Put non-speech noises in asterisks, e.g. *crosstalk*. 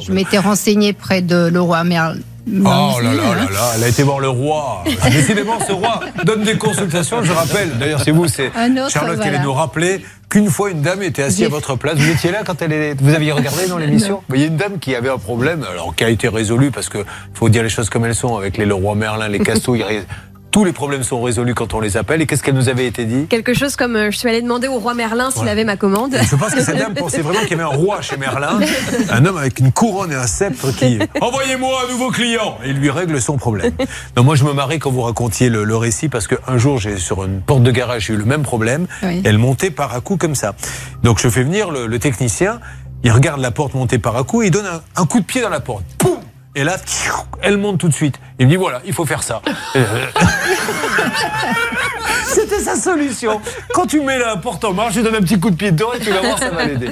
Je m'étais renseignée près de Leroy Merlin. Oh là là là là, elle a été voir le roi. Décidément, ce roi donne des consultations. Je rappelle, d'ailleurs, c'est vous, c'est Charlotte qui allait nous rappeler qu'une fois une dame était assise à votre place. Vous étiez là quand elle est. Vous aviez regardé dans l'émission Il y a une dame qui avait un problème, alors qui a été résolu parce que faut dire les choses comme elles sont avec les Leroy Merlin, les Castos tous les problèmes sont résolus quand on les appelle. Et qu'est-ce qu'elle nous avait été dit? Quelque chose comme euh, je suis allé demander au roi Merlin s'il avait ma commande. Je pense que cette dame pensait vraiment qu'il y avait un roi chez Merlin, *laughs* un homme avec une couronne et un sceptre qui *laughs* envoyez-moi un nouveau client et il lui règle son problème. Non, moi je me marrais quand vous racontiez le, récit parce qu'un jour j'ai sur une porte de garage j'ai eu le même problème. Elle montait par à coup comme ça. Donc je fais venir le, technicien. Il regarde la porte montée par à coup et il donne un, un coup de pied dans la porte. Poum et là, elle monte tout de suite. Il me dit voilà, il faut faire ça. *laughs* C'était sa solution. Quand tu mets la porte en marche, je donne un petit coup de pied dedans et tu vas voir, ça va l'aider.